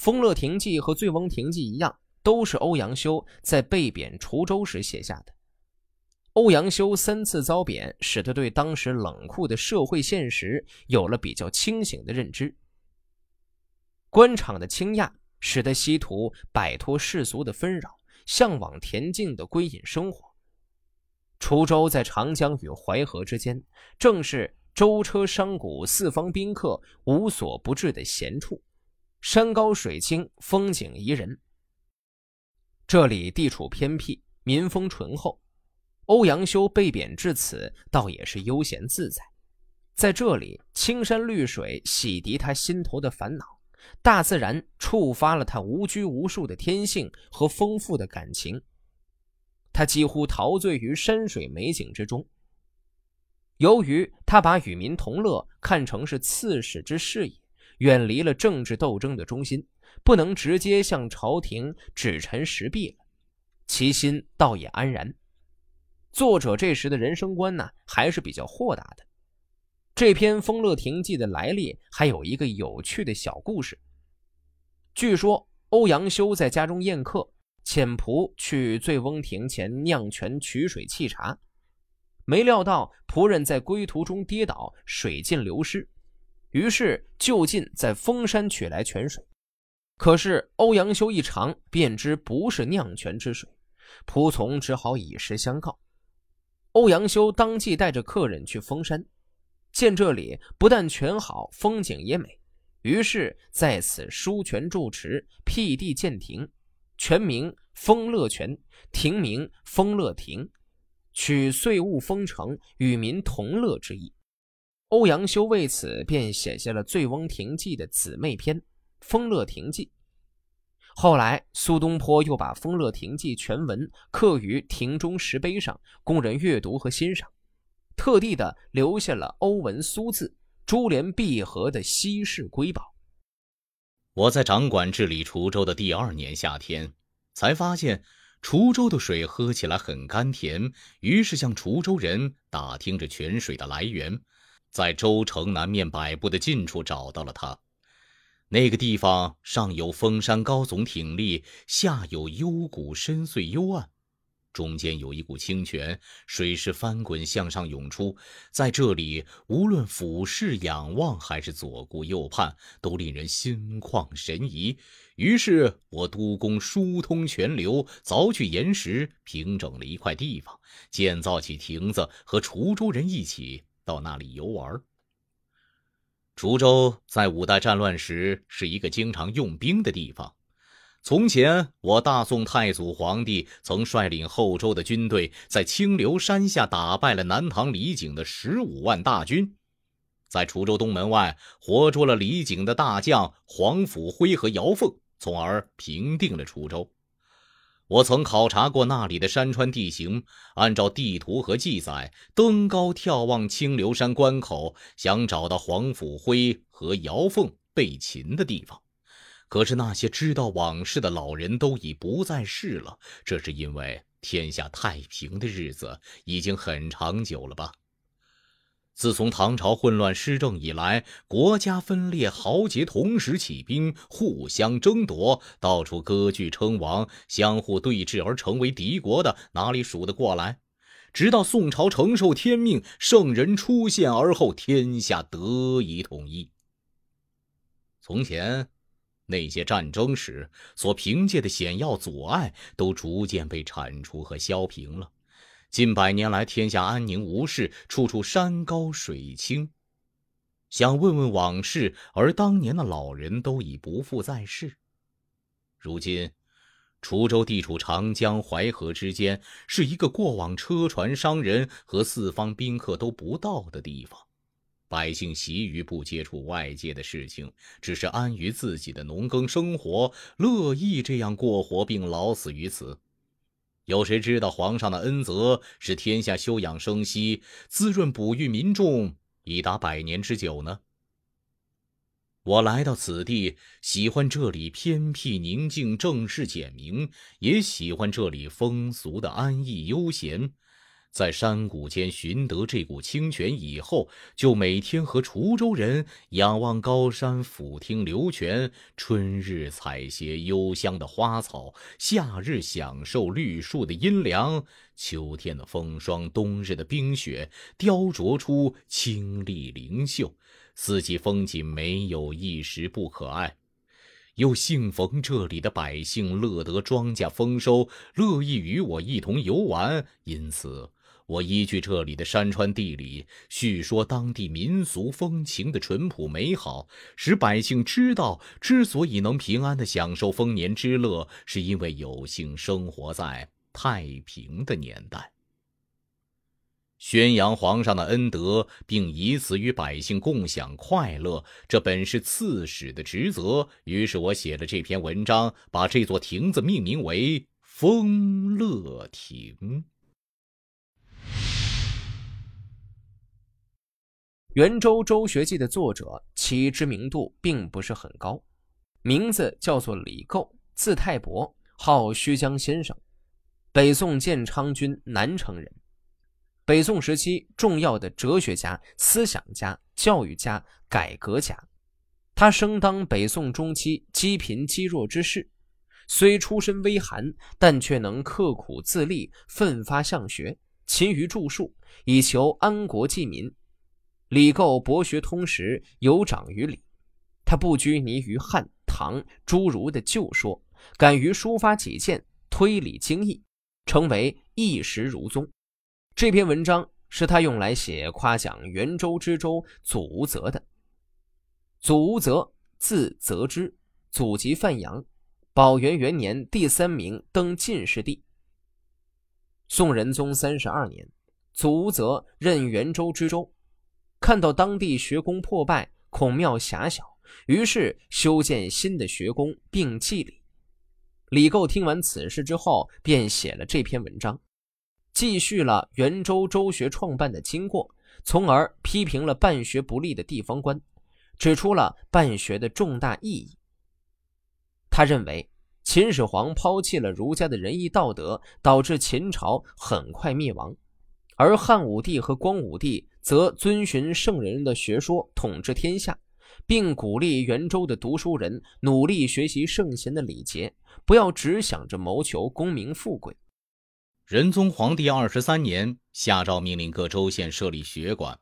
丰乐亭记和醉翁亭记一样，都是欧阳修在被贬滁州时写下的。欧阳修三次遭贬，使他对当时冷酷的社会现实有了比较清醒的认知。官场的倾轧使得西图摆脱世俗的纷扰，向往恬静的归隐生活。滁州在长江与淮河之间，正是舟车商贾、四方宾客无所不至的闲处，山高水清，风景宜人。这里地处偏僻，民风淳厚。欧阳修被贬至此，倒也是悠闲自在。在这里，青山绿水洗涤他心头的烦恼，大自然触发了他无拘无束的天性和丰富的感情。他几乎陶醉于山水美景之中。由于他把与民同乐看成是刺史之事也，远离了政治斗争的中心，不能直接向朝廷指陈实弊了，其心倒也安然。作者这时的人生观呢，还是比较豁达的。这篇《丰乐亭记》的来历还有一个有趣的小故事。据说欧阳修在家中宴客，遣仆去醉翁亭前酿泉取水沏茶，没料到仆人在归途中跌倒，水尽流失，于是就近在峰山取来泉水。可是欧阳修一尝，便知不是酿泉之水，仆从只好以实相告。欧阳修当即带着客人去峰山，见这里不但泉好，风景也美，于是在此疏泉筑池，辟地建亭，泉名丰乐泉，亭名丰乐亭，取岁物丰城，与民同乐之意。欧阳修为此便写下了《醉翁亭记》的姊妹篇《丰乐亭记》。后来，苏东坡又把《丰乐亭记》全文刻于亭中石碑上，供人阅读和欣赏，特地的留下了欧文苏字，珠联璧合的稀世瑰宝。我在掌管治理滁州的第二年夏天，才发现滁州的水喝起来很甘甜，于是向滁州人打听着泉水的来源，在州城南面百步的近处找到了它。那个地方上有峰山高耸挺立，下有幽谷深邃幽暗，中间有一股清泉，水势翻滚向上涌出。在这里，无论俯视仰望，还是左顾右盼，都令人心旷神怡。于是我督工疏通泉流，凿去岩石，平整了一块地方，建造起亭子，和滁州人一起到那里游玩。滁州在五代战乱时是一个经常用兵的地方。从前，我大宋太祖皇帝曾率领后周的军队，在清流山下打败了南唐李景的十五万大军，在滁州东门外活捉了李景的大将黄甫辉和姚凤，从而平定了滁州。我曾考察过那里的山川地形，按照地图和记载，登高眺望清流山关口，想找到黄甫辉和姚凤被擒的地方。可是那些知道往事的老人都已不在世了，这是因为天下太平的日子已经很长久了吧？自从唐朝混乱失政以来，国家分裂，豪杰同时起兵，互相争夺，到处割据称王，相互对峙而成为敌国的，哪里数得过来？直到宋朝承受天命，圣人出现，而后天下得以统一。从前那些战争时所凭借的险要阻碍，都逐渐被铲除和削平了。近百年来，天下安宁无事，处处山高水清。想问问往事，而当年的老人都已不复在世。如今，滁州地处长江、淮河之间，是一个过往车船、商人和四方宾客都不到的地方。百姓习于不接触外界的事情，只是安于自己的农耕生活，乐意这样过活，并老死于此。有谁知道皇上的恩泽是天下休养生息、滋润哺育民众，已达百年之久呢？我来到此地，喜欢这里偏僻宁静、正式简明，也喜欢这里风俗的安逸悠闲。在山谷间寻得这股清泉以后，就每天和滁州人仰望高山，俯听流泉；春日采撷幽香的花草，夏日享受绿树的阴凉，秋天的风霜，冬日的冰雪，雕琢出清丽灵秀。四季风景没有一时不可爱。又幸逢这里的百姓乐得庄稼丰收，乐意与我一同游玩，因此。我依据这里的山川地理，叙说当地民俗风情的淳朴美好，使百姓知道，之所以能平安的享受丰年之乐，是因为有幸生活在太平的年代。宣扬皇上的恩德，并以此与百姓共享快乐，这本是刺史的职责。于是我写了这篇文章，把这座亭子命名为丰乐亭。《圆州州学记》的作者其知名度并不是很高，名字叫做李构，字太伯，号虚江先生，北宋建昌军南城人。北宋时期重要的哲学家、思想家、教育家、改革家，他生当北宋中期积贫积弱之士，虽出身微寒，但却能刻苦自立，奋发向学，勤于著述，以求安国济民。李构博学通识，有长于理。他不拘泥于汉唐诸儒的旧说，敢于抒发己见，推理精义，成为一时儒宗。这篇文章是他用来写夸奖元州知州祖无泽的。祖无泽，字泽之，祖籍范阳，宝元元年第三名登进士第。宋仁宗三十二年，祖无泽任元州知州。看到当地学宫破败，孔庙狭小，于是修建新的学宫并祭礼。李构听完此事之后，便写了这篇文章，记叙了元州州学创办的经过，从而批评了办学不力的地方官，指出了办学的重大意义。他认为秦始皇抛弃了儒家的仁义道德，导致秦朝很快灭亡，而汉武帝和光武帝。则遵循圣人的学说统治天下，并鼓励元州的读书人努力学习圣贤的礼节，不要只想着谋求功名富贵。仁宗皇帝二十三年，下诏命令各州县设立学馆。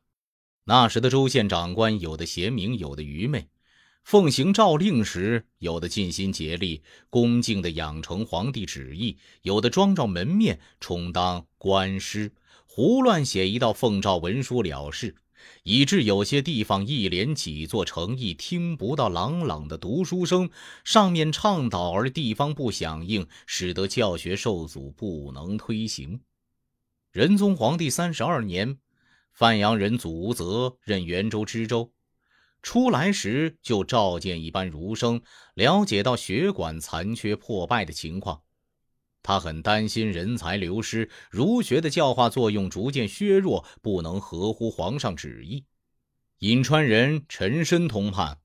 那时的州县长官，有的贤明，有的愚昧。奉行诏令时，有的尽心竭力，恭敬地养成皇帝旨意；有的装照门面，充当官师。胡乱写一道奉诏文书了事，以致有些地方一连几座城邑听不到朗朗的读书声。上面倡导而地方不响应，使得教学受阻，不能推行。仁宗皇帝三十二年，范阳人祖无泽任元州知州，出来时就召见一班儒生，了解到学馆残缺破败的情况。他很担心人才流失，儒学的教化作用逐渐削弱，不能合乎皇上旨意。颍川人陈申同判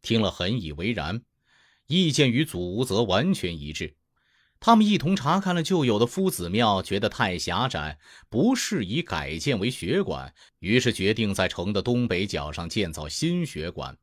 听了很以为然，意见与祖无泽完全一致。他们一同查看了旧有的夫子庙，觉得太狭窄，不适宜改建为学馆，于是决定在城的东北角上建造新学馆。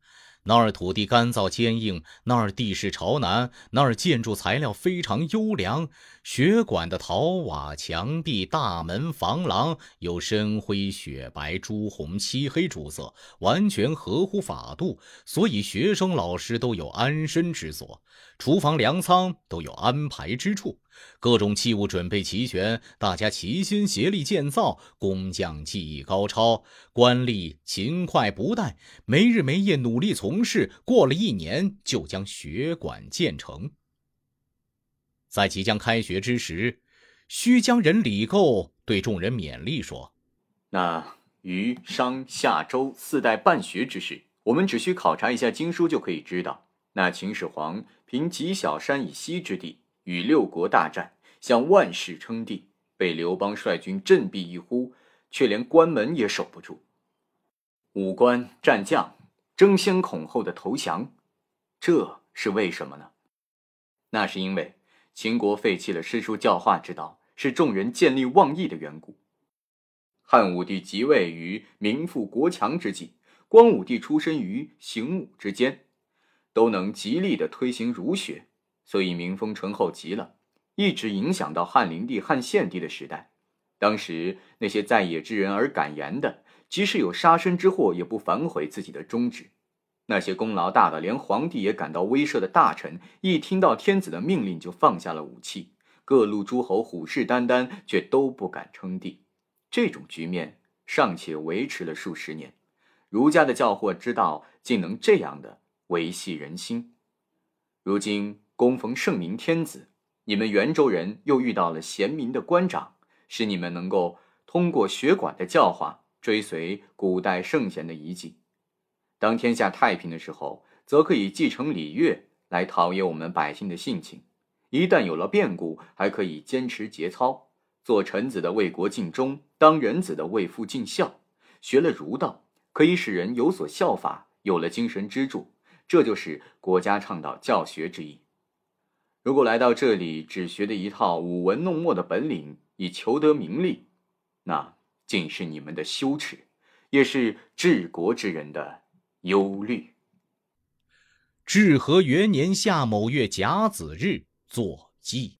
那儿土地干燥坚硬，那儿地势朝南，那儿建筑材料非常优良。学馆的陶瓦墙壁、大门、房廊有深灰、雪白、朱红、漆黑主色，完全合乎法度，所以学生、老师都有安身之所。厨房、粮仓都有安排之处。各种器物准备齐全，大家齐心协力建造，工匠技艺高超，官吏勤快不怠，没日没夜努力从事。过了一年，就将学馆建成。在即将开学之时，须江人李构对众人勉励说：“那虞、商、夏、周四代办学之事，我们只需考察一下经书就可以知道。那秦始皇凭极小山以西之地。”与六国大战，向万世称帝，被刘邦率军振臂一呼，却连关门也守不住。武官战将争先恐后的投降，这是为什么呢？那是因为秦国废弃了诗书教化之道，是众人见利忘义的缘故。汉武帝即位于民富国强之际，光武帝出身于行武之间，都能极力的推行儒学，所以民风淳厚极了，一直影响到汉灵帝、汉献帝的时代。当时那些在野之人而敢言的，即使有杀身之祸，也不反悔自己的宗旨；那些功劳大的，连皇帝也感到威慑的大臣，一听到天子的命令就放下了武器。各路诸侯虎视眈眈，却都不敢称帝。这种局面尚且维持了数十年，儒家的教诲之道竟能这样的维系人心。如今恭逢圣明天子，你们袁州人又遇到了贤明的官长，使你们能够通过学馆的教化，追随古代圣贤的遗迹。当天下太平的时候，则可以继承礼乐，来陶冶我们百姓的性情。一旦有了变故，还可以坚持节操，做臣子的为国尽忠，当人子的为父尽孝。学了儒道，可以使人有所效法，有了精神支柱，这就是国家倡导教学之意。如果来到这里只学的一套舞文弄墨的本领，以求得名利，那竟是你们的羞耻，也是治国之人的忧虑。至和元年夏某月甲子日。作记。